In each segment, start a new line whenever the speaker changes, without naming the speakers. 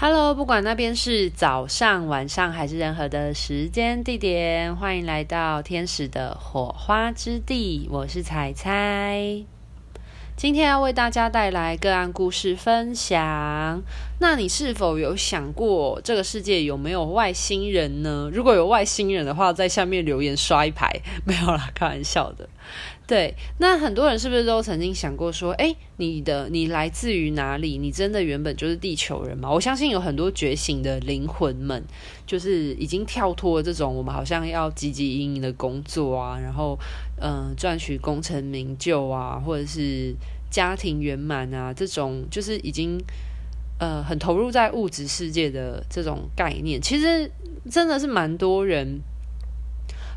Hello，不管那边是早上、晚上还是任何的时间地点，欢迎来到天使的火花之地。我是彩彩，今天要为大家带来个案故事分享。那你是否有想过，这个世界有没有外星人呢？如果有外星人的话，在下面留言刷一排。没有啦，开玩笑的。对，那很多人是不是都曾经想过说，诶，你的你来自于哪里？你真的原本就是地球人吗？我相信有很多觉醒的灵魂们，就是已经跳脱了这种我们好像要汲汲营营的工作啊，然后嗯、赚取功成名就啊，或者是家庭圆满啊，这种就是已经呃很投入在物质世界的这种概念。其实真的是蛮多人。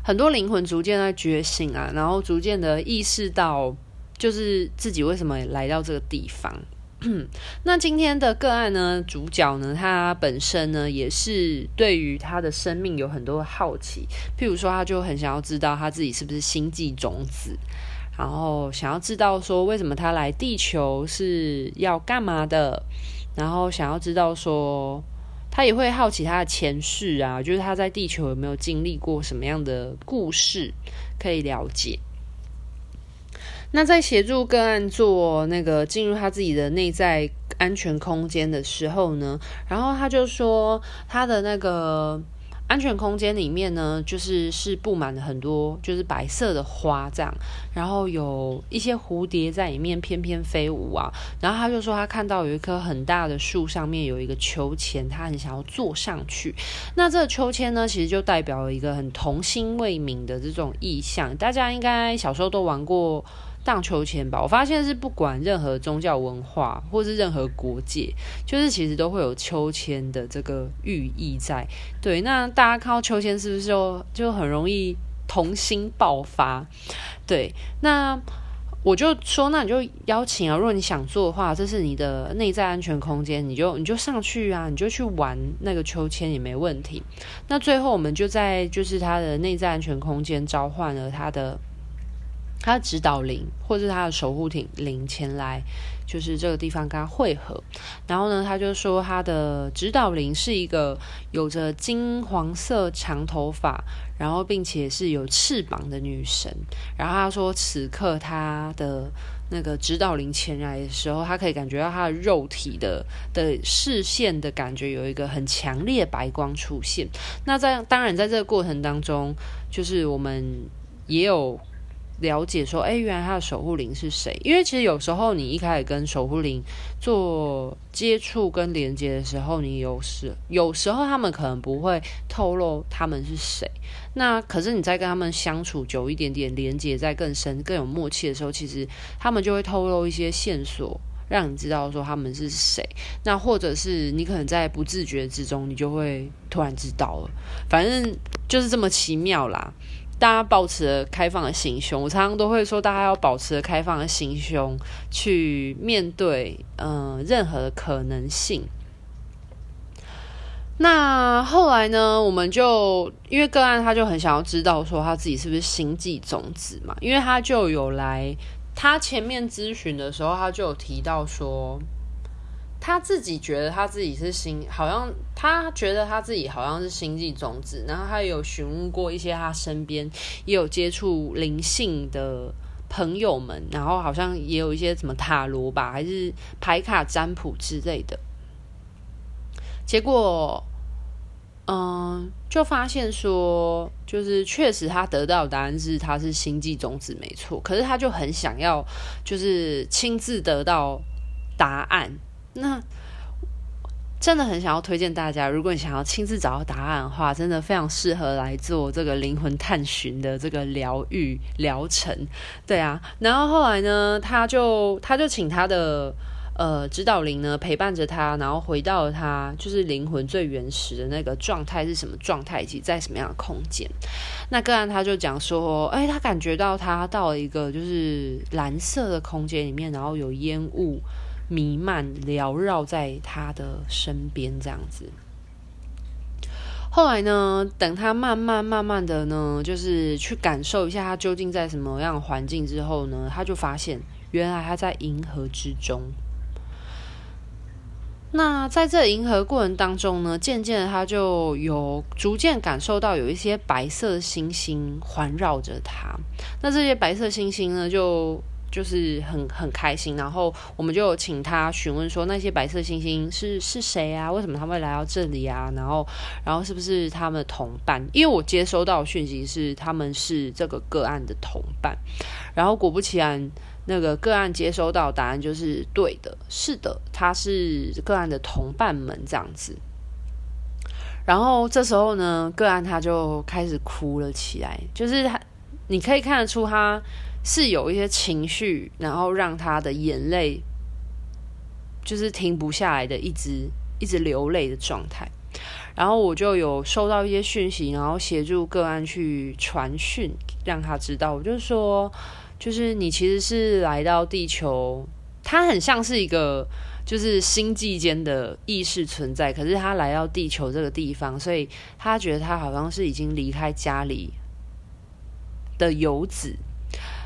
很多灵魂逐渐在觉醒啊，然后逐渐的意识到，就是自己为什么来到这个地方。那今天的个案呢，主角呢，他本身呢，也是对于他的生命有很多的好奇。譬如说，他就很想要知道他自己是不是星际种子，然后想要知道说，为什么他来地球是要干嘛的，然后想要知道说。他也会好奇他的前世啊，就是他在地球有没有经历过什么样的故事可以了解。那在协助个案做那个进入他自己的内在安全空间的时候呢，然后他就说他的那个。安全空间里面呢，就是是布满了很多就是白色的花这样，然后有一些蝴蝶在里面翩翩飞舞啊。然后他就说他看到有一棵很大的树上面有一个秋千，他很想要坐上去。那这个秋千呢，其实就代表了一个很童心未泯的这种意象。大家应该小时候都玩过。荡秋千吧，我发现是不管任何宗教文化或是任何国界，就是其实都会有秋千的这个寓意在。对，那大家看到秋千是不是就就很容易童心爆发？对，那我就说，那你就邀请啊，如果你想做的话，这是你的内在安全空间，你就你就上去啊，你就去玩那个秋千也没问题。那最后我们就在就是他的内在安全空间召唤了他的。他的指导灵或是他的守护灵前来，就是这个地方跟他会合。然后呢，他就说他的指导灵是一个有着金黄色长头发，然后并且是有翅膀的女神。然后他说，此刻他的那个指导灵前来的时候，他可以感觉到他的肉体的的视线的感觉有一个很强烈白光出现。那在当然在这个过程当中，就是我们也有。了解说，哎，原来他的守护灵是谁？因为其实有时候你一开始跟守护灵做接触跟连接的时候，你有时有时候他们可能不会透露他们是谁。那可是你在跟他们相处久一点点，连接在更深、更有默契的时候，其实他们就会透露一些线索，让你知道说他们是谁。那或者是你可能在不自觉之中，你就会突然知道了。反正就是这么奇妙啦。大家保持了开放的心胸，我常常都会说，大家要保持了开放的心胸去面对，嗯、任何的可能性。那后来呢，我们就因为个案，他就很想要知道说他自己是不是星际种子嘛，因为他就有来，他前面咨询的时候，他就有提到说。他自己觉得他自己是星，好像他觉得他自己好像是星际种子，然后他有询问过一些他身边也有接触灵性的朋友们，然后好像也有一些什么塔罗吧，还是牌卡占卜之类的。结果，嗯，就发现说，就是确实他得到的答案是他是星际种子没错，可是他就很想要，就是亲自得到答案。那真的很想要推荐大家，如果你想要亲自找到答案的话，真的非常适合来做这个灵魂探寻的这个疗愈疗程。对啊，然后后来呢，他就他就请他的呃指导灵呢陪伴着他，然后回到了他就是灵魂最原始的那个状态是什么状态，以及在什么样的空间。那个案他就讲说，哎，他感觉到他到了一个就是蓝色的空间里面，然后有烟雾。弥漫缭绕在他的身边，这样子。后来呢，等他慢慢慢慢的呢，就是去感受一下他究竟在什么样的环境之后呢，他就发现原来他在银河之中。那在这银河过程当中呢，渐渐的他就有逐渐感受到有一些白色星星环绕着他。那这些白色星星呢，就就是很很开心。然后我们就请他询问说，那些白色星星是是谁啊？为什么他会来到这里啊？然后然后是不是他们的同伴？因为我接收到讯息是他们是这个个案的同伴。然后果不其然。那个个案接收到答案就是对的，是的，他是个案的同伴们这样子。然后这时候呢，个案他就开始哭了起来，就是他，你可以看得出他是有一些情绪，然后让他的眼泪就是停不下来的，一直一直流泪的状态。然后我就有收到一些讯息，然后协助个案去传讯，让他知道，我就说。就是你其实是来到地球，它很像是一个就是星际间的意识存在，可是他来到地球这个地方，所以他觉得他好像是已经离开家里的游子。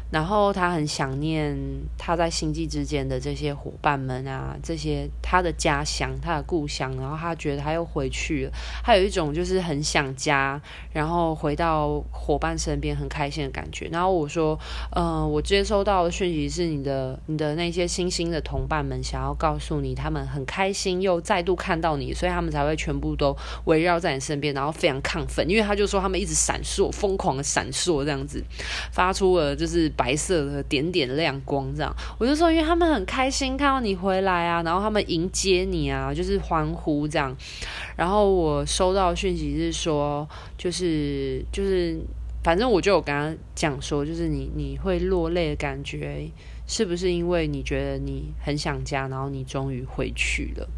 然后他很想念他在星际之间的这些伙伴们啊，这些他的家乡，他的故乡。然后他觉得他又回去了，他有一种就是很想家，然后回到伙伴身边很开心的感觉。然后我说，嗯、呃，我接收到的讯息是你的，你的那些星星的同伴们想要告诉你，他们很开心又再度看到你，所以他们才会全部都围绕在你身边，然后非常亢奋，因为他就说他们一直闪烁，疯狂的闪烁这样子，发出了就是。白色的点点亮光，这样我就说，因为他们很开心看到你回来啊，然后他们迎接你啊，就是欢呼这样。然后我收到讯息是说，就是就是，反正我就有跟他讲说，就是你你会落泪的感觉，是不是因为你觉得你很想家，然后你终于回去了？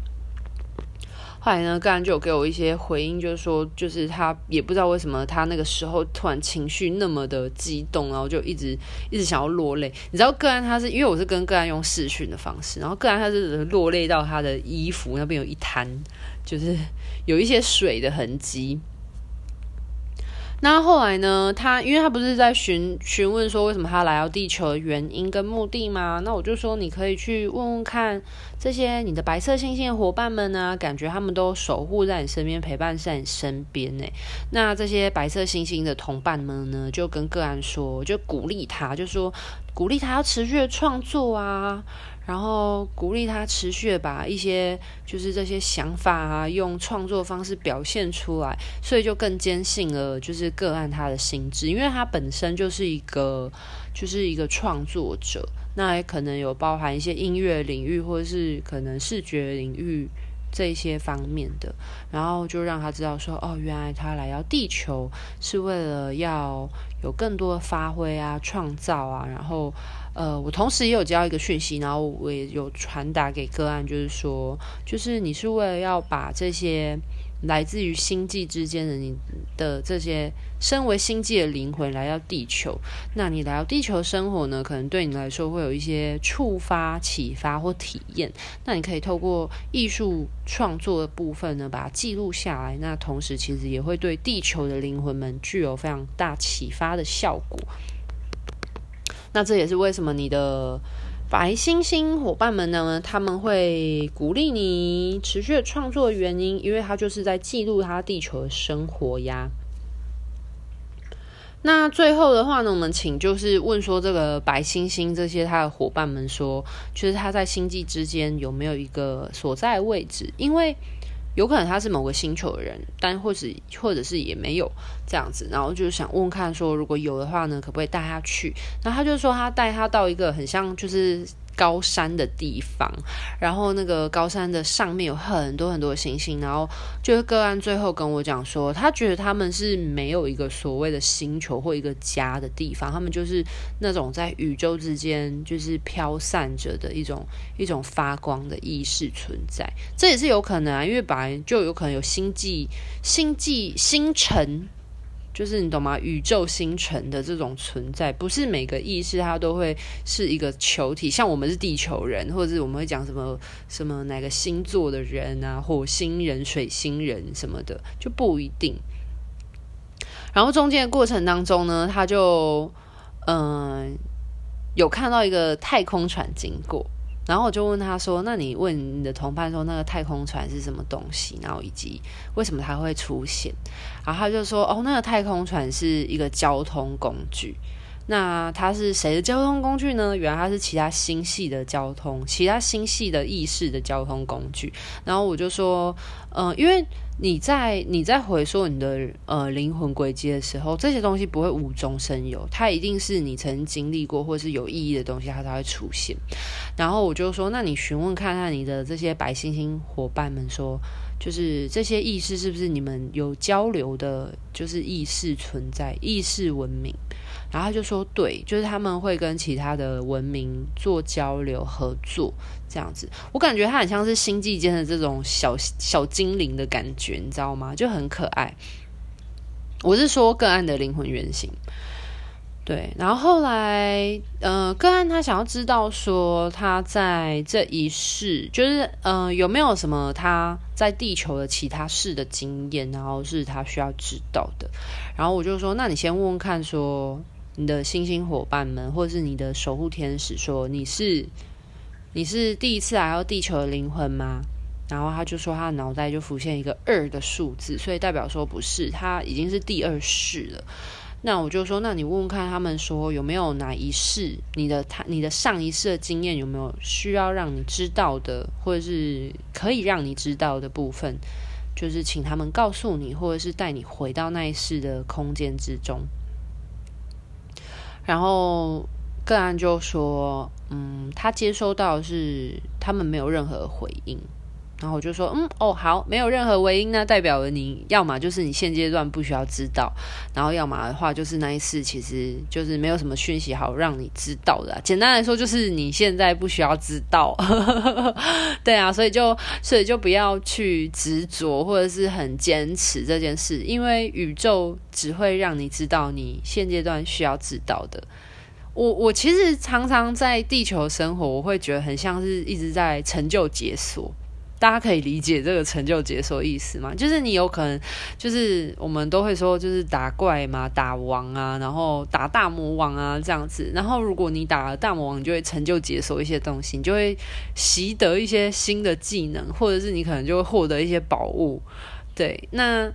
后来呢，个案就有给我一些回应，就是说，就是他也不知道为什么他那个时候突然情绪那么的激动，然后就一直一直想要落泪。你知道个案他是因为我是跟个案用视讯的方式，然后个案他是落泪到他的衣服那边有一滩，就是有一些水的痕迹。那后来呢？他因为他不是在询询问说为什么他来到地球的原因跟目的吗？那我就说你可以去问问看这些你的白色星星的伙伴们呢，感觉他们都守护在你身边，陪伴在你身边呢。那这些白色星星的同伴们呢，就跟个案说，就鼓励他，就说鼓励他要持续的创作啊。然后鼓励他持续的把一些就是这些想法啊，用创作方式表现出来，所以就更坚信了就是个案他的心智，因为他本身就是一个就是一个创作者，那也可能有包含一些音乐领域或者是可能视觉领域这些方面的，然后就让他知道说，哦，原来他来到地球是为了要有更多的发挥啊，创造啊，然后。呃，我同时也有接到一个讯息，然后我也有传达给个案，就是说，就是你是为了要把这些来自于星际之间的你的这些身为星际的灵魂来到地球，那你来到地球生活呢，可能对你来说会有一些触发、启发或体验。那你可以透过艺术创作的部分呢，把它记录下来。那同时，其实也会对地球的灵魂们具有非常大启发的效果。那这也是为什么你的白星星伙伴们呢，他们会鼓励你持续的创作的原因，因为他就是在记录他地球的生活呀。那最后的话呢，我们请就是问说，这个白星星这些他的伙伴们说，就是他在星际之间有没有一个所在位置？因为。有可能他是某个星球的人，但或者或者是也没有这样子，然后就是想问看说，如果有的话呢，可不可以带他去？然后他就说他带他到一个很像就是。高山的地方，然后那个高山的上面有很多很多的星星，然后就是个案最后跟我讲说，他觉得他们是没有一个所谓的星球或一个家的地方，他们就是那种在宇宙之间就是飘散着的一种一种发光的意识存在，这也是有可能啊，因为本来就有可能有星际、星际、星辰。就是你懂吗？宇宙星辰的这种存在，不是每个意识它都会是一个球体。像我们是地球人，或者是我们会讲什么什么哪个星座的人啊，火星人、水星人什么的，就不一定。然后中间的过程当中呢，他就嗯、有看到一个太空船经过。然后我就问他说：“那你问你的同伴说，那个太空船是什么东西？然后以及为什么它会出现？”然后他就说：“哦，那个太空船是一个交通工具。那它是谁的交通工具呢？原来它是其他星系的交通，其他星系的意识的交通工具。”然后我就说：“嗯、呃，因为。”你在你在回溯你的呃灵魂轨迹的时候，这些东西不会无中生有，它一定是你曾经历过或是有意义的东西，它才会出现。然后我就说，那你询问看看你的这些白星星伙伴们说，就是这些意识是不是你们有交流的，就是意识存在，意识文明。然后他就说，对，就是他们会跟其他的文明做交流合作，这样子。我感觉他很像是星际间的这种小小精灵的感觉，你知道吗？就很可爱。我是说个案的灵魂原型。对，然后后来，呃，个案他想要知道说他在这一世，就是呃有没有什么他在地球的其他世的经验，然后是他需要知道的。然后我就说，那你先问问看说。你的星星伙伴们，或是你的守护天使说你是你是第一次来到地球的灵魂吗？然后他就说他的脑袋就浮现一个二的数字，所以代表说不是，他已经是第二世了。那我就说，那你问问看他们说有没有哪一世你的他你的上一世的经验有没有需要让你知道的，或者是可以让你知道的部分，就是请他们告诉你，或者是带你回到那一世的空间之中。然后个案就说：“嗯，他接收到是他们没有任何回应。”然后我就说：“嗯，哦，好，没有任何回音，那代表了你要么就是你现阶段不需要知道，然后要么的话就是那一次其实就是没有什么讯息好让你知道的。简单来说，就是你现在不需要知道。对啊，所以就所以就不要去执着或者是很坚持这件事，因为宇宙只会让你知道你现阶段需要知道的。我我其实常常在地球生活，我会觉得很像是一直在成就解锁。大家可以理解这个成就解锁意思吗？就是你有可能，就是我们都会说，就是打怪嘛，打王啊，然后打大魔王啊这样子。然后如果你打了大魔王，你就会成就解锁一些东西，你就会习得一些新的技能，或者是你可能就会获得一些宝物。对，那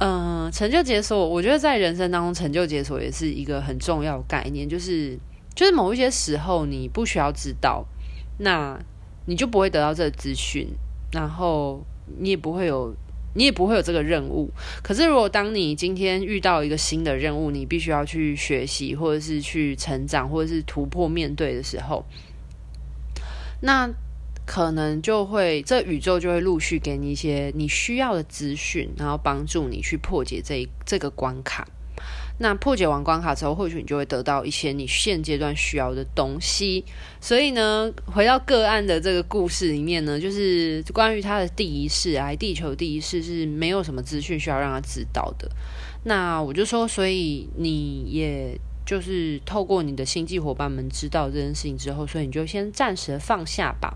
嗯、成就解锁，我觉得在人生当中，成就解锁也是一个很重要概念，就是就是某一些时候你不需要知道，那你就不会得到这个资讯。然后你也不会有，你也不会有这个任务。可是，如果当你今天遇到一个新的任务，你必须要去学习，或者是去成长，或者是突破面对的时候，那可能就会这宇宙就会陆续给你一些你需要的资讯，然后帮助你去破解这一这个关卡。那破解完关卡之后，或许你就会得到一些你现阶段需要的东西。所以呢，回到个案的这个故事里面呢，就是关于他的第一世来地球第一世是没有什么资讯需要让他知道的。那我就说，所以你也。就是透过你的星际伙伴们知道这件事情之后，所以你就先暂时放下吧。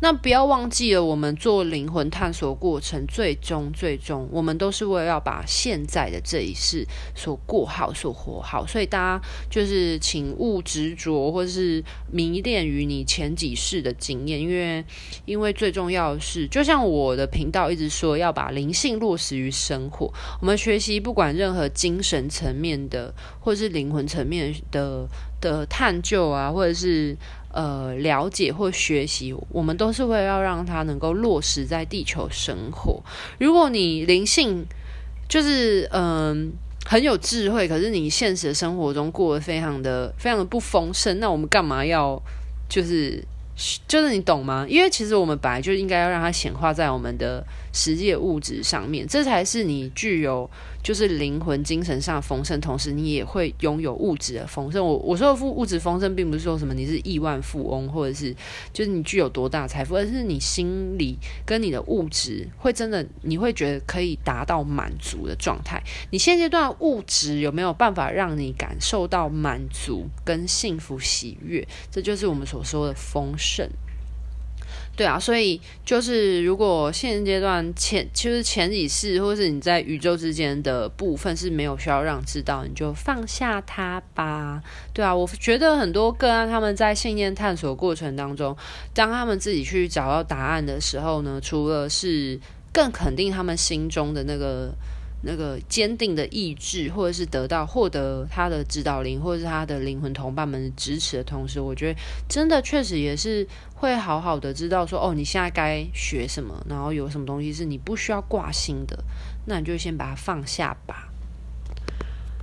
那不要忘记了，我们做灵魂探索过程，最终最终，我们都是为了要把现在的这一世所过好、所活好。所以大家就是请勿执着，或是迷恋于你前几世的经验，因为因为最重要的是，就像我的频道一直说，要把灵性落实于生活。我们学习不管任何精神层面的，或是灵魂层面。的的探究啊，或者是呃了解或学习，我们都是为了要让它能够落实在地球生活。如果你灵性就是嗯、很有智慧，可是你现实生活中过得非常的非常的不丰盛，那我们干嘛要就是就是你懂吗？因为其实我们本来就应该要让它显化在我们的实际物质上面，这才是你具有。就是灵魂、精神上的丰盛，同时你也会拥有物质的丰盛。我我说的富物质丰盛，并不是说什么你是亿万富翁，或者是就是你具有多大财富，而是你心里跟你的物质会真的，你会觉得可以达到满足的状态。你现阶段物质有没有办法让你感受到满足跟幸福喜悦？这就是我们所说的丰盛。对啊，所以就是如果现阶段前就是前几世，或是你在宇宙之间的部分是没有需要让知道，你就放下它吧。对啊，我觉得很多个案他们在信念探索过程当中，当他们自己去找到答案的时候呢，除了是更肯定他们心中的那个。那个坚定的意志，或者是得到获得他的指导灵，或者是他的灵魂同伴们支持的同时，我觉得真的确实也是会好好的知道说，哦，你现在该学什么，然后有什么东西是你不需要挂心的，那你就先把它放下吧。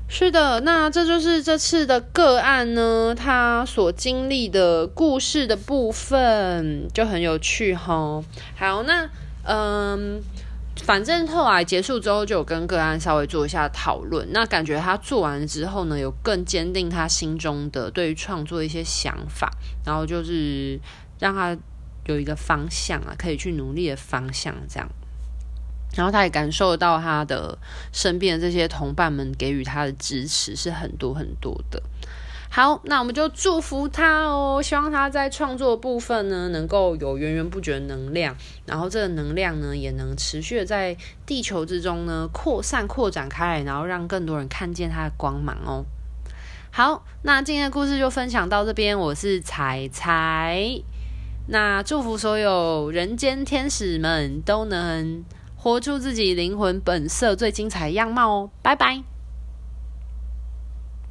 是的，那这就是这次的个案呢，他所经历的故事的部分就很有趣哈。好，那嗯。反正后来结束之后，就有跟个案稍微做一下讨论。那感觉他做完之后呢，有更坚定他心中的对于创作一些想法，然后就是让他有一个方向啊，可以去努力的方向这样。然后他也感受到他的身边的这些同伴们给予他的支持是很多很多的。好，那我们就祝福他哦，希望他在创作部分呢，能够有源源不绝的能量，然后这个能量呢，也能持续的在地球之中呢扩散、扩展开来，然后让更多人看见他的光芒哦。好，那今天的故事就分享到这边，我是彩彩，那祝福所有人间天使们都能活出自己灵魂本色最精彩样貌哦，拜拜。